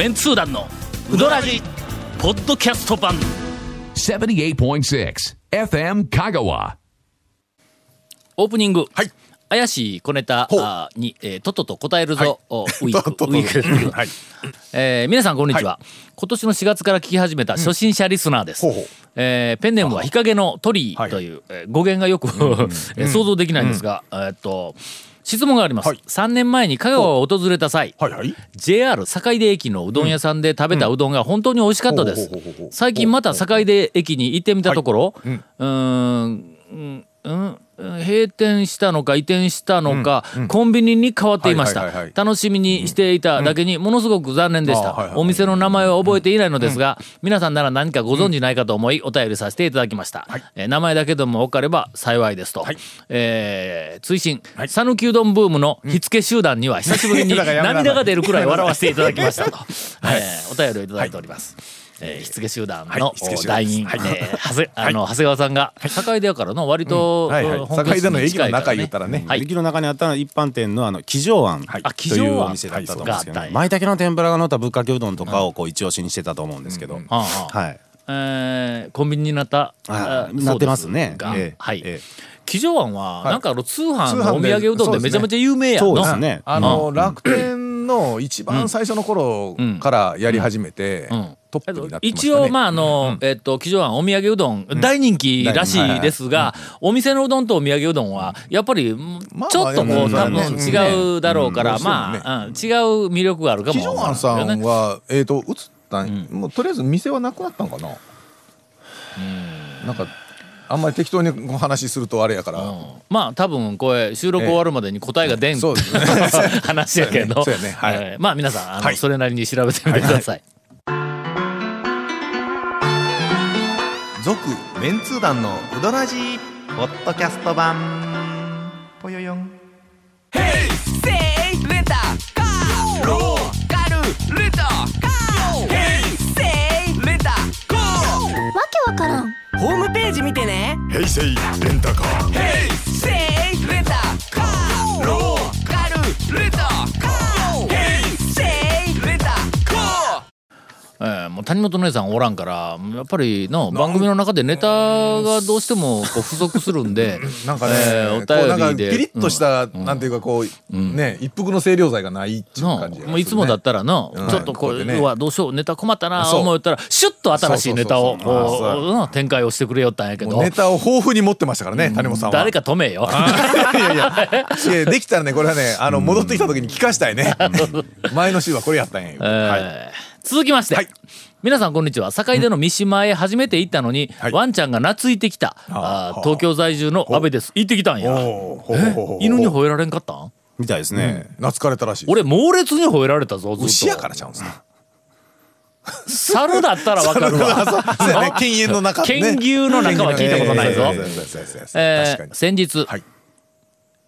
メンツー団のウドラジポッドキャスト版。78.6 FM Kagawa. オープニング、はい。怪しい小ネタに、えーとっとと答えるぞ、おウィーク。ウィーク。はい。えー皆さんこんにちは、今年の4月から聞き始めた初心者リスナーです、ほうほう。えーペンネームは日陰の鳥という、えー語源がよく、えー想像できないんですが、えーっと質問があります、はい。3年前に香川を訪れた際、はいはい。JR 坂出駅のうどん屋さんで食べたうどんが本当に美味しかったです。最近また坂出駅に行ってみたところ、うん。うーんうんうん閉店したのか移転したのか、コンビニに変わっていました、はいはいはいはい。楽しみにしていただけにものすごく残念でした、あはいはいお店の名前は覚えていないのですが、皆さんなら何かご存知ないかと思いお便りさせていただきました、えー名前だけでも分かれば幸いですと、はい。えー追伸。はい。讃岐、うどんブームの火付け集団には久しぶりに 涙が出るくらい笑わせていただきましたと、えーお便りをいただいております、えー、火付け集団の団団員、はい。えー長谷あの長谷川さんが坂出やからの割と、はいはい。本拠地に近いから坂出の駅の中言ったらね。はい。駅の中にあったのは一般店のあの騎乗庵というお店だったと思うんですけど、舞茸の天ぷらが乗ったぶっかけうどんとかをこう一押しにしてたと思うんですけど、はあはあはい。えーコンビニになったなってますね。ええ。はい。ええ。騎乗庵はなんかあの通販のお土産うどんでめちゃめちゃ有名やのそうですね。あの楽天の一番最初の頃からやり始めてうんトップになってましたね。一応まああの、えっと騎乗庵お土産うどん、大人気らしいですが、お店のうどんとお土産うどんはやっぱりちょっとこう、まあ多分ね違うだろうから、うん。まあ、うん、違う魅力があるかも騎乗庵さんはえっと移ったんもうとりあえず店はなくなったんかな？なんかあんまり適当にお話しするとあれやから。まあ多分これ収録終わるまでに答えが出ん、そうですね。話やけど。そうやね。はい。えーまあ皆さんあの、はい。それなりに調べてみてください、続メンツー団のウドラジーポッドキャスト版。ぽよよん。わけわからん。ホームページ見てね。平成レン谷本姉さんおらんからやっぱりの番組の中でネタがどうしてもこう不足するんで なんかね、えーこうなんかお便りでピリッとした、なんていうかこう、ね一服の清涼剤がないっていうの感じねもういつもだったらの、うん。ちょっとこう、こうやってね。うわどうしようネタ困ったな思ったらシュッと新しいネタをこうう。ん展開をしてくれよったんやけど。ネタを豊富に持ってましたからね、谷本さんは。誰か止めよ。いやいや。いやできたらねこれはねあの戻ってきた時に聞かしたいね。前の週はこれやったんや。よ、えー。続きまして、はい皆さんこんにちは。坂出の三島へ初めて行ったのに、はい。ワンちゃんが懐いてきたあー東京在住の阿部です。行ってきたんや。犬に吠えられんかったん？みたいですね、懐かれたらしい俺猛烈に吠えられたぞずっと。牛やからちゃうんすか猿だったらわかるわ。犬猿の中ね。犬牛の中は聞いたことないぞ。え先日、はい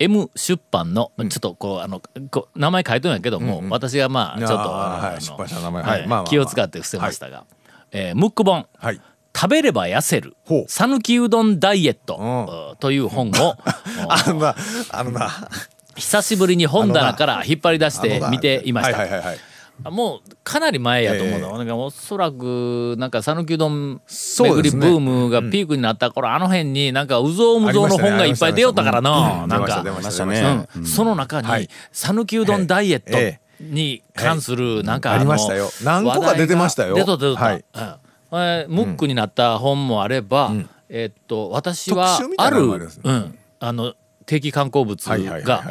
M 出版のちょっとこうあのこう名前書いとんやけども、私がまあちょっとあの気を使って伏せましたが、えームック本。はい。食べれば痩せる。讃岐うどんダイエット。ん。という本を。あのなあのな久しぶりに本棚から引っ張り出して見ていましたもうかなり前やと思うの、えなんかおそらくなんか讃岐うどん巡りブームがピークになった頃、あの辺になんかうぞうむぞうの本がいっぱい出よったからな、なんか。うん、その中はい。に讃岐うどんダイエットえに関するなんかありのましたよ。何個か出てましたよ。出と出とはい。うん。えームックになった本もあれば、えーっと私はあるうん。あの定期観光物はいはいはいが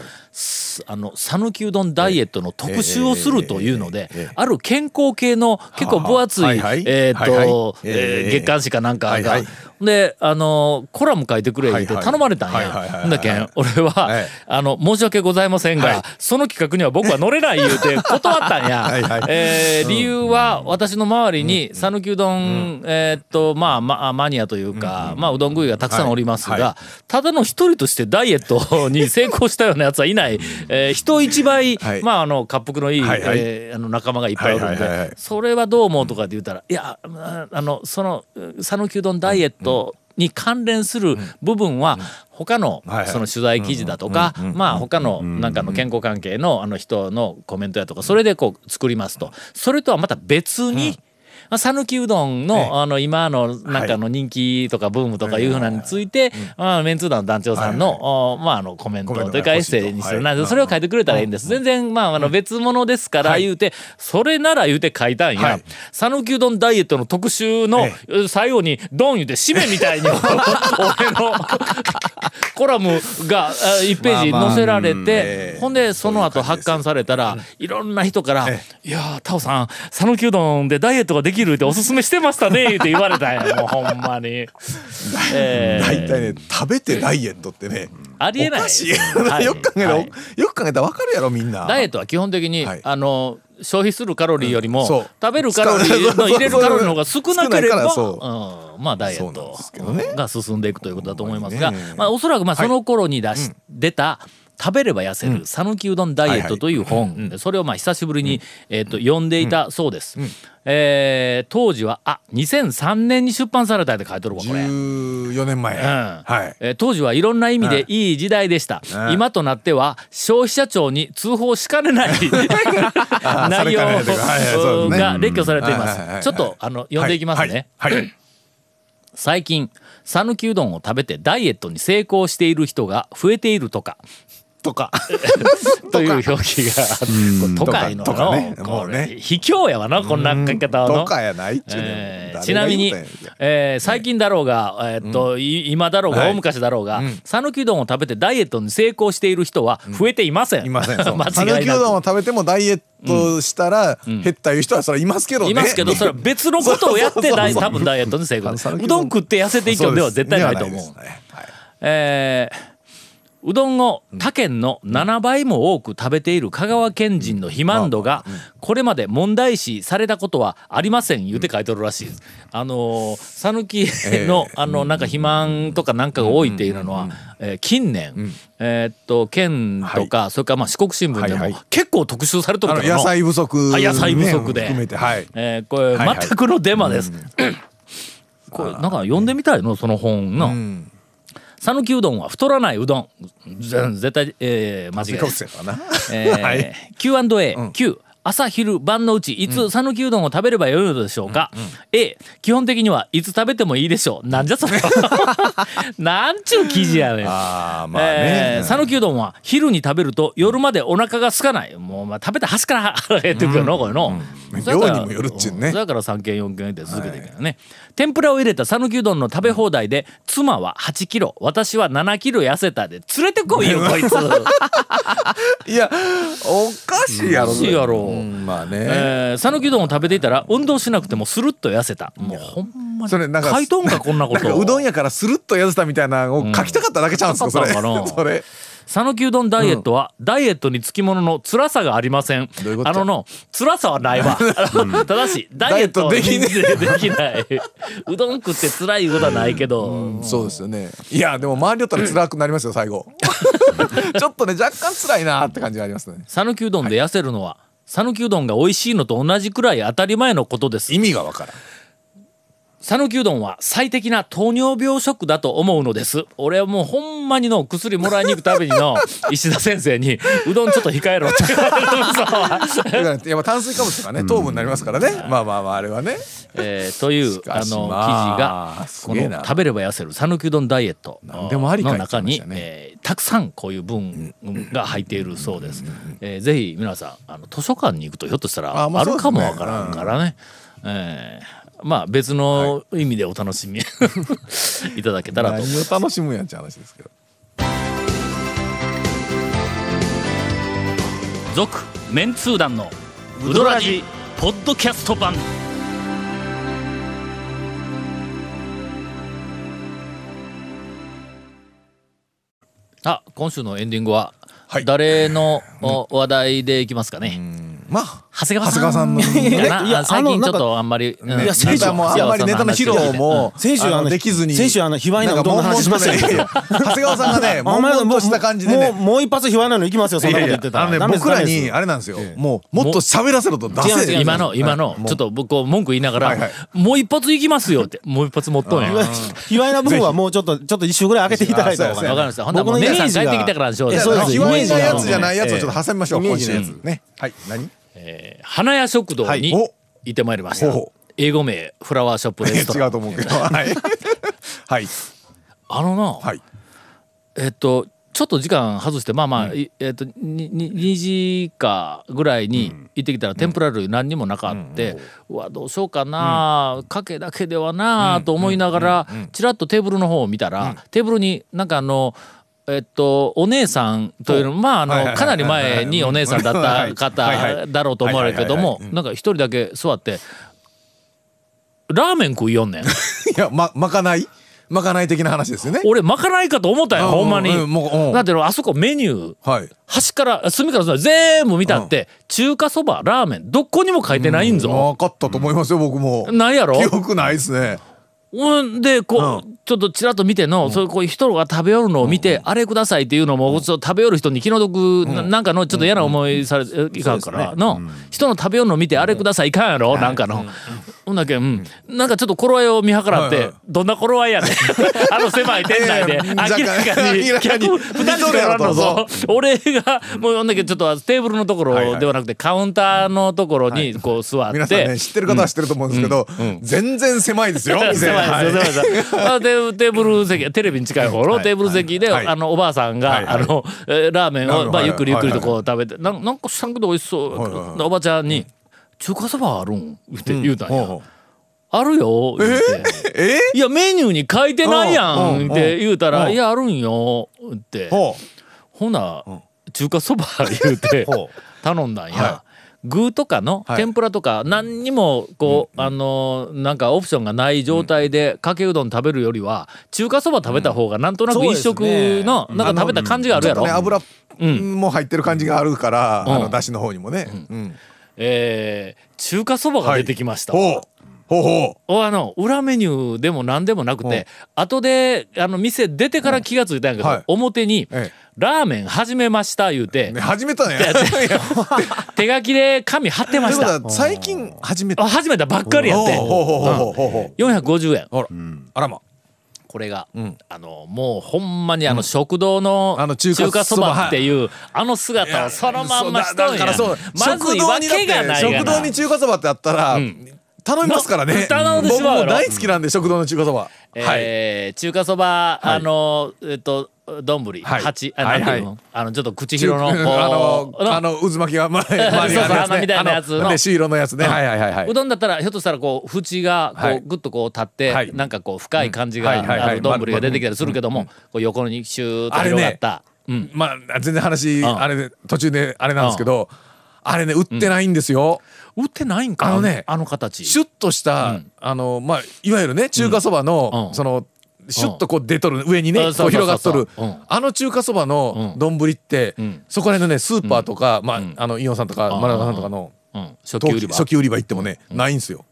あの讃岐うどんダイエットの特集をするというのである健康系の結構分厚いえーっとえ月刊誌かなんかがであのコラム書いてくれ言って頼まれたんや。だけん俺ははいあの申し訳ございませんはい。がその企画には僕は乗れない言うて断ったんや。えー理由は私の周りに讃岐うどんえーっとまあまあマニアというかまあうどん食いがたくさんおりますがただの一人としてダイエットに成功したようなやつはいないえー人一倍はい。まああの滑腹のいいはいはい。えーあの仲間がいっぱいおるんはいはいはいそれはどう思うとかって言ったらいやああのその讃岐うどんダイエットに関連する部分は他のその取材記事だとかまあ他のなんかの健康関係のあの人のコメントやとかそれでこう作りますと。それとはまた別にまあ讃岐うどんのあの今のなんかの人気とかブームとかいうふうなのについてまあメンツー団の団長さんのおまああのコメントというかエッセイにする。はないそれを書いてくれたらいいんです。全然まああの別物ですから言うてそれなら言うて書いたんや。はい。讃岐うどんダイエットの特集の最後にドン言うて締めみたいに 俺のコラムがあ1ページ載せられてええ。ほんでその後発刊されたらいろんな人から「いやータオさん讃岐うどんでダイエットができるっておすすめしてましたね」って言われたんや。もうほんまに。えー。大体ね食べてダイエットってねありえない。おかしい、はい。よく考えたら、はい。よく考えたら分かるやろみんな。ダイエットは基本的に、はい。あの消費するカロリーよりも、そう。食べるカロリーの入れるカロリーの方が少なければ少ないからそう。ん、まあダイエットですけどね。が進んでいくということだと思いますが、ね。まあ、おそらくまあその頃に出し、出た食べれば痩せる讃岐うどんダイエットという本、それをまあ久しぶりに、えー、と読んでいたそうです、えー当時はあ2003年に出版されたって書いてるわこれ。14年前、うん。はい。えー当時はいろんな意味でいい時代でした、うん。今となっては消費者庁に通報しかねないあ内容はいね。が列挙されています。ちょっとあの読んでいきますね、はい。はい。最近讃岐うどんを食べてダイエットに成功している人が増えているとか とか。という表記が都会の。ね。卑怯やわなこんな書き方はのとかやないっちゅうねんえーちなみにえー最近だろうが、えーっとい今だろうが、はい。大昔だろうが讃岐、うどんを食べてダイエットに成功している人は増えていません。いません。そう。どんを食べてもダイエットしたら減ったいう人はそれいますけどね。いますけどそれは別のことをやって多分ダイエットに成功。讃岐うどん食って痩せていくんでは絶対ないと思う。ね。はい。えーうどんを他県の7倍も多く食べている香川県人の肥満度がこれまで問題視されたことはありません言うて書いてるらしいです。あのー讃岐のあのなんか肥満とかなんかが多いっていうのはえー近年えーっと県とかそれからまあ四国新聞でも結構特集されとるあか野菜不足、あ野菜不足で。ね含めてはい。えーこれ全くのデマです。これなんか読んでみたいの？その本の。うん讃岐うどんは太らないうどん。ぜ絶対、えー間違いかです、えー はい。Q&A、Q 朝昼晩のうちいつ讃岐うどんを食べればよいのでしょうか、A 基本的にはいつ食べてもいいでしょう。なんじゃそれ。なんちゅう記事やねん。ああまあね。えー讃岐うどんは昼に食べると夜までお腹が空かない。もうまあ食べた端から腹が減ってくるのこれの、量にもよるっちゅうね。だから3軒4軒って続けていくよね、天ぷらを入れた讃岐うどんの食べ放題で妻は8キロ私は7キロ痩せたで連れてこいよ こいつ。いやおかしいやろおかしいやろ。うんまあね、えー讃岐うどんを食べていたら運動しなくてもスルッと痩せた。もうほんまに。それなんか書いとんかこんなこと。なんかうどんやからスルッと痩せたみたいなのを書きたかっただけちゃうん。ですか、それ。書きたかったんかな それ。讃岐うどんダイエットは、ダイエットにつきものの辛さがありません。どういうあのの辛さはないわ。ただしダイエットできねできない。うどん食って辛いことはないけど、そうですよね。いやでも周りだったら辛くなりますよ最後。ちょっとね若干辛いなって感じがありますね。讃岐うどんで痩せるのは讃岐うどんが美味しいのと同じくらい当たり前のことです。意味がわからん。讃岐うどんは最適な糖尿病食だと思うのです。俺はもうほんまにの薬もらいに行くたびにの石田先生にうどんちょっと控えろって言われるそうだからやっぱ炭水化物とかね糖分になりますからねまあまあまああれはねえーというしかしあの記事まがこの食べれば痩せる讃岐うどんダイエット何でもありかの中にね。えーたくさんこういう文が入っているそうです。えーぜひ皆さんあの図書館に行くとひょっとしたらあまああるかもわからんからね。えーまあ別の意味でお楽しみい。ただけたらと。思います何を楽しむんやんって話ですけど。続メンツー団のウドラジポッドキャスト版あ今週のエンディングははい。誰のお話題でいきますかね、まあ長谷川さん。の 最近ちょっあのなんとあんまり、うん。いや先週もうあんまりネタの披露も先週あのできずに先週あの卑猥なうどんの話しましたけど長谷川さんがね 悶々とした感じでね。もうもう一発卑猥なの行きますよそんなこと言ってたら。僕らにあれなんですよ。もうもっと喋らせろと出せ。今の今のはい。もうちょっと僕こう文句言いながら、はいはい。もう一発行きますよって。もう一発持っとんや卑猥卑猥な部分はもうちょっとちょっと一周ぐらい開けていただいた方がわかりましたほんならもう僕のネギさんイメージが帰ってきたからにしよう卑猥なやつじゃないやつをちょっと挟みましょうイメージのやつ今週のやつね。はい。何？花屋食堂にはい。行ってまいりました、ほうほ英語名フラワーショップレストラン。違うと思うけど。はい。は いあのな、はい。えっとちょっと時間外してまあまあ、いえっとにに2時かぐらいに行ってきたら天ぷら類何にもなかって、うわどうしようかな、かけだけではなと思いながらちらっとテーブルの方を見たら、テーブルになんかあのえっと、お姉さんというのまああのかなり前にお姉さんだった方だろうと思われるけどもなんか一人だけ座ってラーメン食いよんねん。いやままかない？まかない的な話ですよね。俺まかないかと思ったようんほんまに。うんもううん。だってあそこメニュー。はい。端から隅から隅全部見たって、中華そばラーメンどこにも書いてないんぞ、分かったと思いますよ僕も。ないやろ？記憶ないですねうん。でこう、ちょっとちらっと見ての、そういうこういう人が食べよるのを見て、あれくださいっていうのも、そう食べよる人に気の毒、ななんかのちょっと嫌な思いされいかんから、の、人の食べよるのを見て、あれくださいいかんやろ、なんかの。ほんだけうん、なんかちょっと頃合いを見計らって、はいはい。どんな頃合いやねん。あの狭い店内で、明らかに客2人しかおらんのぞ。俺がもうほんだけちょっとテーブルのところではなくて、カウンターのところにこう座って、皆さんね知ってる方は知ってると思うんですけど全然狭いですよ店狭い。テーブル席、テレビに近い方のテーブル席で、はい。あのおばあさんが、あの、えーラーメンを、まあゆっくりゆっくりとはい。こう食べて、なんなんかしたんけど美味しそう、おばちゃんに、中華そばあるん？って言うたんや。あるよ言うて。うえいやメニューに書いてないやうん。って言うたら「うんいやあるんよ」って。ほほな中華そば言うて頼んだんや。は。具とかのはい。天ぷらとか何にもこうあのーなんかオプションがない状態でかけうどん食べるよりは中華そば食べた方がなんとなく一食のなんか食べた感じがあるやろ。油うん。も入ってる感じがあるからうん。あのだしの方にもね。うん。えー中華そばが出てきました。ほう。ほうあの裏メニューでも何でもなくて後であの店出てから気がついたんやけど、はい。表にえ「ラーメン始めました」言うて。うね始めたね。手書きで紙貼ってました。最近始めた。あ始めたばっかりやって。ほうほうほうほうほうほう。450円。あら。あらま。これが、ん。あのもうほんまにあの食堂のあの中華そば。っていうあの姿をそのまんましとんやそうだだからそうまずいわけがないがな食堂に中華そばってあったら頼みますからね。頼んでしまう大好きなんで食堂の中華そば。はいえー中華そば、あのえっと丼。はい。八あなんていはい。あのちょっと口広の あののあの渦巻きが前周りそうそうがあのみたいなやつの。で朱色のやつね。うんはい。はいはいはい。うどんだったらひょっとしたらこう縁がこはい。うグッとこう立って、はい。なんかこう深い感じがうん。はいはいはい。ある丼が出てきたりするけども、こう横にシューッと広がった、うん。まあ全然話ん。あれで途中であれなんですけどあれね売ってないんですよ売ってないんかあのねあの形。シュッとしたあのまあいわゆるね中華そばうん。のそのシュッとこう出とる上にねうんこう広がっとるあの中華そばの丼ってん。そこら辺のねスーパーとかまああのイオンさんとかんマラガさんとかのうん、初期売り場。初期売り場行ってもねないんですよ。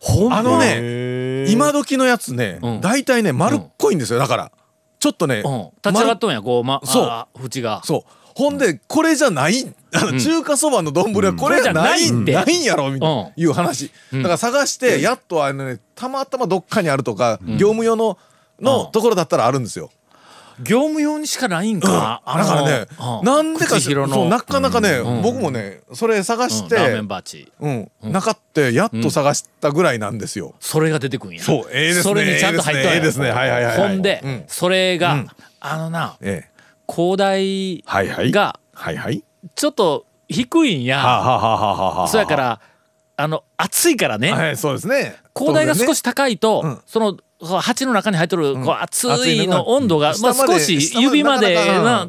ほんま。あのね今時のやつねうん。大体ね丸っこいんですよだから。ちょっとねうん、立ち上がっとんやこう、ま、そう。縁が。そうほんでこれじゃないあの中華そばの丼はこれじゃないうんないんやろみたいうん。ないう話。だから探してやっとあのねたまたまどっかにあるとか業務用ののところだったらあるんですよ。業務用にしかないんか、だあのからねうん。なんでか口広の。そうなかなかねん。僕もねそれ探してンバーチ。うん。なかってやっと探したぐらいなんですよ。それが出てくんや。そうええですねそれにちゃんと入っとんや。ええですねはいはいはいはい。ほんで、うん。それが、うん。あのなええ広大はいはい。がちょっと低いんや、そやからあの暑いからね、はいそうですね。広大が少し高いと、うん。その鉢の中に入ってるこう熱いの温度が、まあ、少し指まで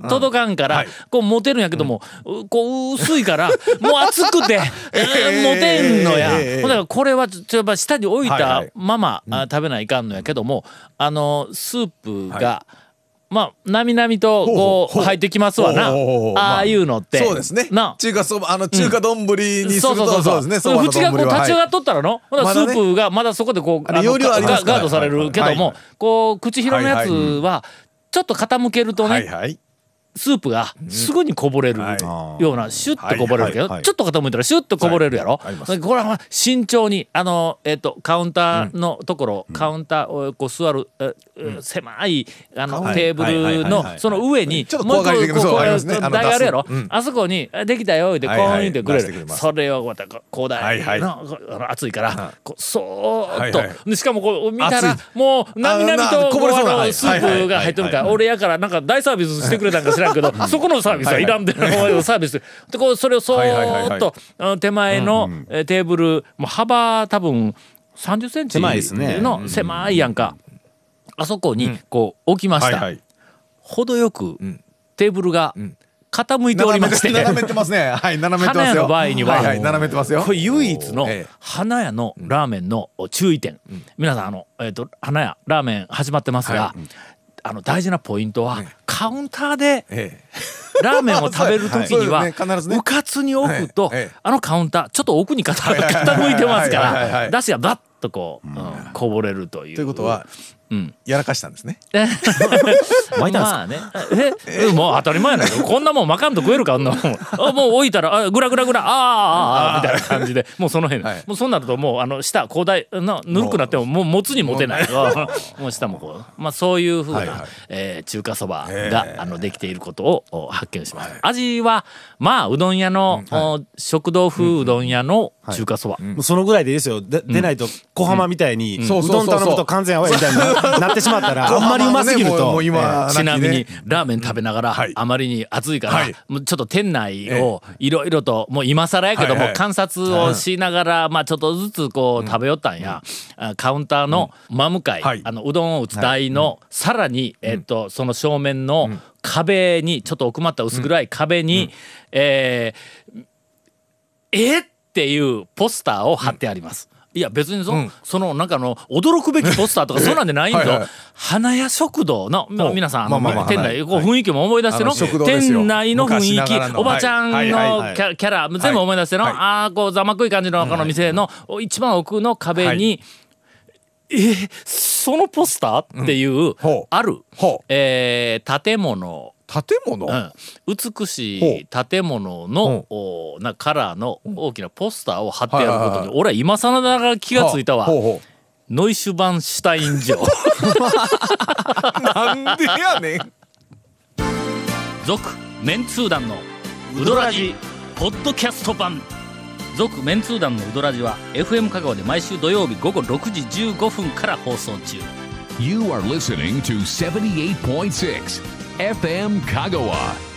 届かんから、はい。こう持てるんやけども、うこう薄いから もう熱くて、え ー持てんのや。だからこれはちょっぱ下に置いたまま、あ食べないかんのやけどもあのスープがまあなみなみとこう入ってきますわな。ああいうのって。そうですね。な。中華そばあの中華丼にするそうそうそうそう。とそうですね。そばの口がこう立ち上がっとったらの、ほなスまだねープがまだそこでこうガガードされるけども、こう口広のやつはちょっと傾けるとね、スープがすぐにこぼれるはい。ようなシュッとこぼれるけど、ちょっと傾いたらシュッとこぼれるやろ、これは慎重にあの、えっとカウンターのところ、カウンターをこう座る、ええ狭いあの、はい。テーブルのその上にもう一個こう台あるやろ、あそこにあ「できたよ」ってこう言ってくれる、それをまたこう広大はいはい。の熱いから、こうそーっと、しかもこう見たら熱もうなみなみあとスープが入ってるから俺やからなんか大サービスしてくれたんか知らんけどそこのサービスはいらんでサービス。でこうそれをそはいはいはいはい。手前のえーテーブルもう幅多分30センチの狭いやんか。あそこにこう置きました。はいはい。程よくテーブルが傾いておりまして。斜めてますね。はい斜めてますよ。花屋の場合には、はいはい斜めてますよ。これ唯一のええ。花屋のラーメンの注意点、皆さんあの、えー、と花屋ラーメン始まってますが、あの大事なポイントは、カウンターでえラーメンを食べる時には、そうかつに置くと、ええ。あのカウンターちょっと奥に傾傾いてますからだしがバッとこう、うんこぼれるという。ということはうんやらかしたんですね。まあね。え、えもう当たり前やないか。こんなもんまかんと食えるか、あんなもん。あもう置いたら、あぐらぐらぐら、あーあーあーみたいな感じで、もうその辺、はい。もうそうなるともう、あの、下、広大、なぬるくなっても、もう。持つに持てない。もう。下もこう、まあそういうふうな、はえー中華そばえが、あの、できていることをお発見しました。味は、まあ、うどん屋の、お食堂風うどん屋の中華そば。もうそのぐらいでいいですよ。で出ないと小浜みたいにうどん頼むと完全アウェイみたいにななってしまったらあんまりうますぎると。ちなみにラーメン食べながら、はい。あまりに暑いから、はい。もうちょっと店内をいろいろともう今更やけども、はいはい。観察をしながら、まあちょっとずつこう食べよったんや、あカウンターの真向かい、はい。あのうどんを打つ台の、さらに、えっとその正面の壁にちょっと奥まった薄暗い壁に、えーえっていうポスターを貼ってあります。いや別にそ,、そのなん。かの驚くべきポスターとかそんなんでないん はいはい。と花屋食堂の、まあ皆さんまあまあまあ店内こう雰囲気も思い出しての、店内の雰囲気おばちゃんのはい。はい。はい。キャラ全部思い出しての、はい。ああこうざまくい感じのこの店の一番奥の壁に、えーそのポスターっていう、ある、えー建物建物？うん、美しい建物のおなカラーの大きなポスターを貼ってあることに俺は今更ながら気がついたわ。ほうほノイシュバンシュタイン城。うなんでやねん。続メンツー団のウドラジポッドキャスト版。続メンツー団のウドラジは FM 香川で毎週土曜日午後6時15分から放送中。You are listening to 78.6 FM Kagawa.